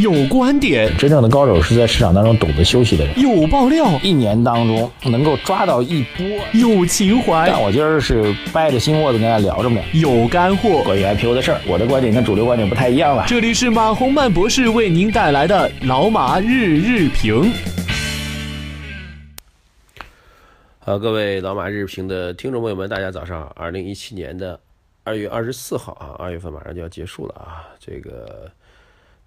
有观点，真正的高手是在市场当中懂得休息的人。有爆料，一年当中能够抓到一波。有情怀，但我今儿是掰着心窝子跟大家聊着呢。有干货，关于 IPO 的事儿，我的观点跟主流观点不太一样了。这里是马洪曼博士为您带来的老马日日评。好，各位老马日评的听众朋友们，大家早上好。二零一七年的二月二十四号啊，二月份马上就要结束了啊。这个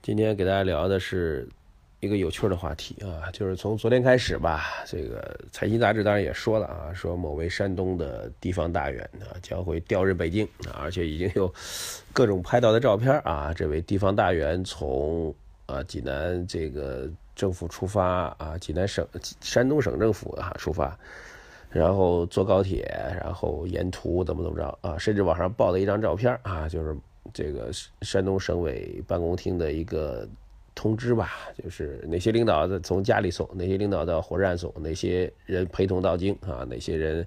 今天给大家聊的是一个有趣的话题啊，就是从昨天开始吧，这个财经杂志当然也说了啊，说某位山东的地方大员啊将会调任北京啊，而且已经有各种拍到的照片啊。这位地方大员从啊济南这个政府出发啊，济南省山东省政府啊出发。然后坐高铁，然后沿途怎么怎么着啊？甚至网上报了一张照片啊，就是这个山东省委办公厅的一个通知吧，就是哪些领导从家里送，哪些领导到火车站送，哪些人陪同到京啊，哪些人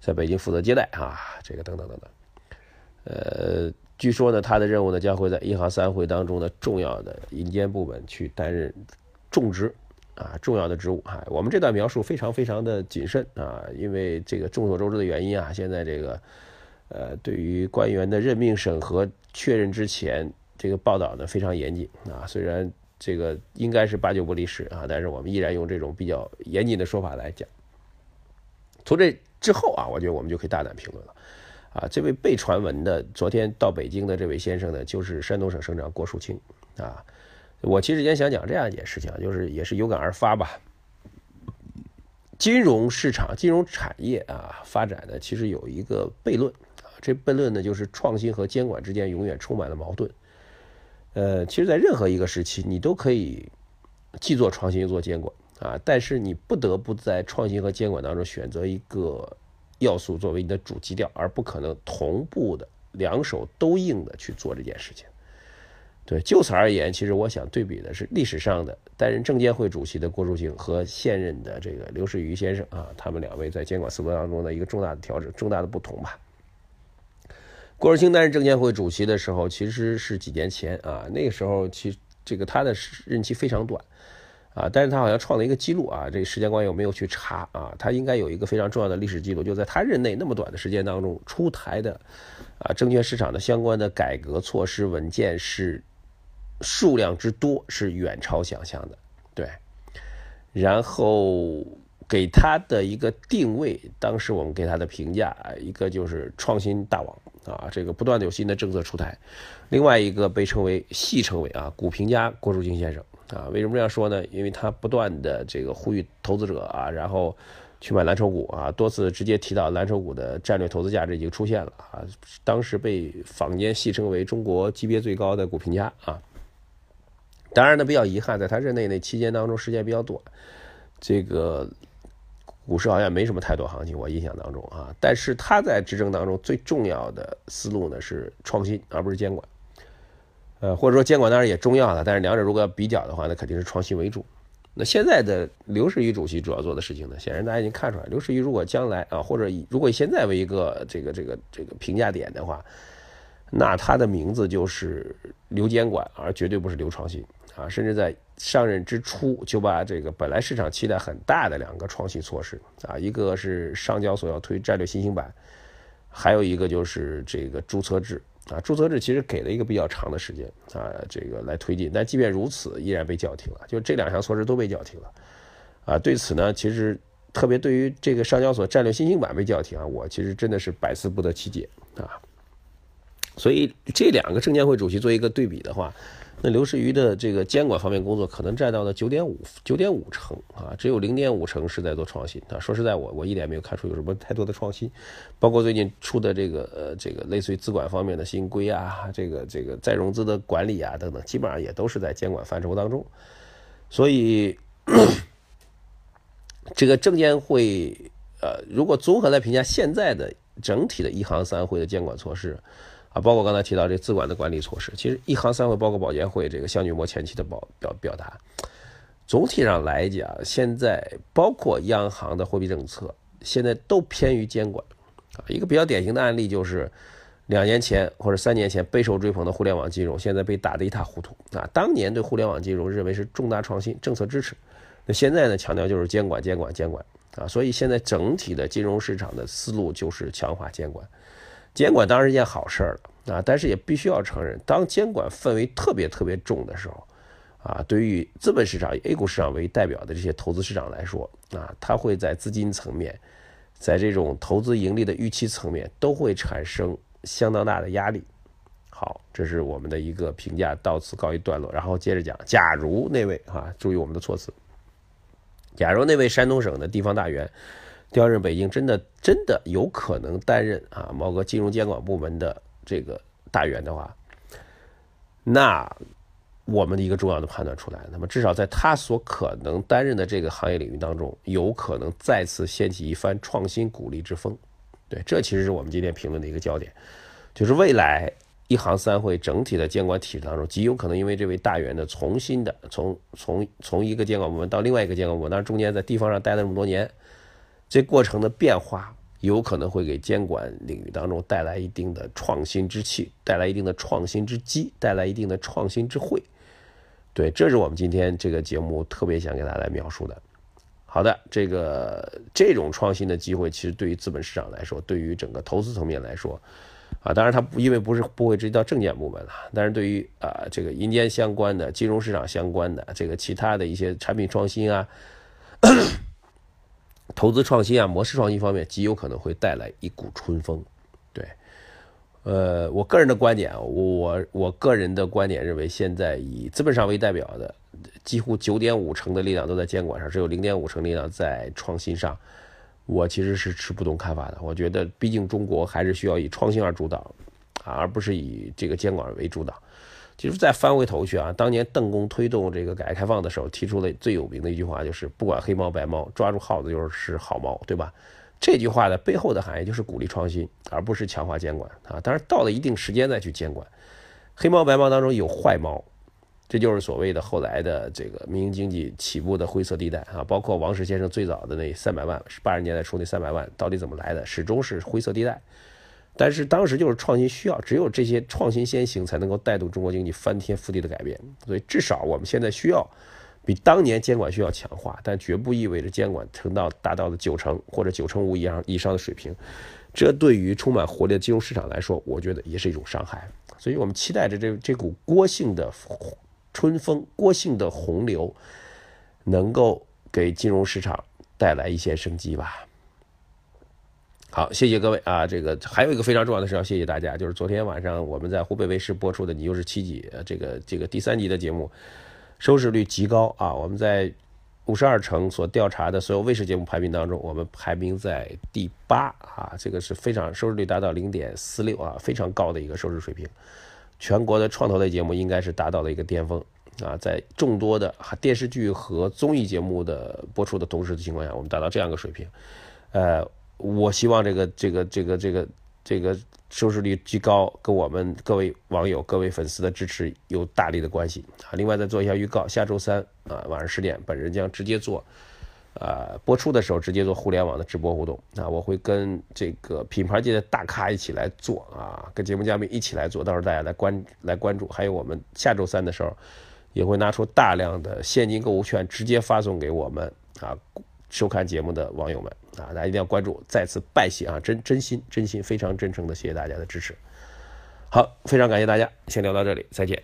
在北京负责接待啊，这个等等等等。呃，据说呢，他的任务呢将会在一行三会当中的重要的银监部门去担任重职。啊，重要的职务啊，我们这段描述非常非常的谨慎啊，因为这个众所周知的原因啊，现在这个呃，对于官员的任命审核确认之前，这个报道呢非常严谨啊。虽然这个应该是八九不离十啊，但是我们依然用这种比较严谨的说法来讲。从这之后啊，我觉得我们就可以大胆评论了啊。这位被传闻的昨天到北京的这位先生呢，就是山东省省长郭树清啊。我其实也想讲这样一件事情，就是也是有感而发吧。金融市场、金融产业啊，发展呢，其实有一个悖论。这悖论呢，就是创新和监管之间永远充满了矛盾。呃，其实，在任何一个时期，你都可以既做创新又做监管啊，但是你不得不在创新和监管当中选择一个要素作为你的主基调，而不可能同步的两手都硬的去做这件事情。对，就此而言，其实我想对比的是历史上的担任证监会主席的郭树清和现任的这个刘士余先生啊，他们两位在监管思路当中的一个重大的调整、重大的不同吧。郭树清担任证监会主席的时候，其实是几年前啊，那个时候其这个他的任期非常短啊，但是他好像创了一个记录啊，这时间关系我没有去查啊，他应该有一个非常重要的历史记录，就在他任内那么短的时间当中出台的啊证券市场的相关的改革措施文件是。数量之多是远超想象的，对。然后给他的一个定位，当时我们给他的评价，一个就是创新大王啊，这个不断的有新的政策出台；另外一个被称为戏称为啊股评家郭树清先生啊，为什么这样说呢？因为他不断的这个呼吁投资者啊，然后去买蓝筹股啊，多次直接提到蓝筹股的战略投资价值已经出现了啊，当时被坊间戏称为中国级别最高的股评家啊。当然呢，比较遗憾，在他任内那期间当中，时间比较短，这个股市好像没什么太多行情，我印象当中啊。但是他在执政当中最重要的思路呢是创新，而不是监管。呃，或者说监管当然也重要了，但是两者如果要比较的话，那肯定是创新为主。那现在的刘士余主席主要做的事情呢，显然大家已经看出来，刘士余如果将来啊，或者以如果以现在为一个这个这个这个评价点的话，那他的名字就是刘监管，而绝对不是刘创新。啊，甚至在上任之初就把这个本来市场期待很大的两个创新措施啊，一个是上交所要推战略新兴板，还有一个就是这个注册制啊。注册制其实给了一个比较长的时间啊，这个来推进，但即便如此，依然被叫停了。就这两项措施都被叫停了啊。对此呢，其实特别对于这个上交所战略新兴板被叫停啊，我其实真的是百思不得其解啊。所以这两个证监会主席做一个对比的话。那刘士余的这个监管方面工作可能占到了九点五九点五成啊，只有零点五成是在做创新啊。说实在，我我一点没有看出有什么太多的创新，包括最近出的这个呃这个类似于资管方面的新规啊，这个这个再融资的管理啊等等，基本上也都是在监管范畴当中。所以 这个证监会呃，如果综合来评价现在的整体的一行三会的监管措施。啊，包括刚才提到这资管的管理措施，其实一行三会，包括保监会这个项俊波前期的表表表达，总体上来讲，现在包括央行的货币政策，现在都偏于监管。啊，一个比较典型的案例就是，两年前或者三年前备受追捧的互联网金融，现在被打得一塌糊涂啊！当年对互联网金融认为是重大创新、政策支持，那现在呢强调就是监管、监管、监管啊！所以现在整体的金融市场的思路就是强化监管。监管当然是一件好事儿了啊，但是也必须要承认，当监管氛围特别特别重的时候，啊，对于资本市场以 A 股市场为代表的这些投资市场来说啊，它会在资金层面，在这种投资盈利的预期层面都会产生相当大的压力。好，这是我们的一个评价，到此告一段落。然后接着讲，假如那位啊，注意我们的措辞，假如那位山东省的地方大员。调任北京，真的真的有可能担任啊某个金融监管部门的这个大员的话，那我们的一个重要的判断出来，那么至少在他所可能担任的这个行业领域当中，有可能再次掀起一番创新鼓励之风。对，这其实是我们今天评论的一个焦点，就是未来一行三会整体的监管体制当中，极有可能因为这位大员的重新的从从从一个监管部门到另外一个监管部门，当然中间在地方上待了这么多年。这过程的变化有可能会给监管领域当中带来一定的创新之气，带来一定的创新之机，带来一定的创新之慧。对，这是我们今天这个节目特别想给大家来描述的。好的，这个这种创新的机会，其实对于资本市场来说，对于整个投资层面来说，啊，当然它不因为不是不会直接到证监部门了，但是对于啊这个银监相关的、金融市场相关的这个其他的一些产品创新啊。投资创新啊，模式创新方面极有可能会带来一股春风。对，呃，我个人的观点，我我个人的观点认为，现在以资本上为代表的，几乎九点五成的力量都在监管上，只有零点五成力量在创新上。我其实是持不同看法的。我觉得，毕竟中国还是需要以创新而主导，啊，而不是以这个监管为主导。其实再翻回头去啊，当年邓公推动这个改革开放的时候，提出了最有名的一句话，就是不管黑猫白猫，抓住耗子就是好猫，对吧？这句话的背后的含义就是鼓励创新，而不是强化监管啊。当然，到了一定时间再去监管，黑猫白猫当中有坏猫，这就是所谓的后来的这个民营经济起步的灰色地带啊。包括王石先生最早的那三百万，八十年代初那三百万，到底怎么来的，始终是灰色地带。但是当时就是创新需要，只有这些创新先行，才能够带动中国经济翻天覆地的改变。所以至少我们现在需要比当年监管需要强化，但绝不意味着监管成到达到了九成或者九成五以上以上的水平。这对于充满活力的金融市场来说，我觉得也是一种伤害。所以我们期待着这这股郭姓的春风、郭姓的洪流，能够给金融市场带来一些生机吧。好，谢谢各位啊！这个还有一个非常重要的事要谢谢大家，就是昨天晚上我们在湖北卫视播出的《你又是七级》这个这个第三集的节目，收视率极高啊！我们在五十二城所调查的所有卫视节目排名当中，我们排名在第八啊，这个是非常收视率达到零点四六啊，非常高的一个收视水平。全国的创投类节目应该是达到了一个巅峰啊，在众多的电视剧和综艺节目的播出的同时的情况下，我们达到这样一个水平，呃。我希望这个这个这个这个这个收视率极高，跟我们各位网友、各位粉丝的支持有大力的关系啊！另外再做一下预告，下周三啊晚上十点，本人将直接做，呃播出的时候直接做互联网的直播互动啊！我会跟这个品牌界的大咖一起来做啊，跟节目嘉宾一起来做，到时候大家来关来关注。还有我们下周三的时候，也会拿出大量的现金购物券，直接发送给我们啊。收看节目的网友们啊，大家一定要关注，再次拜谢啊，真真心真心非常真诚的谢谢大家的支持。好，非常感谢大家，先聊到这里，再见。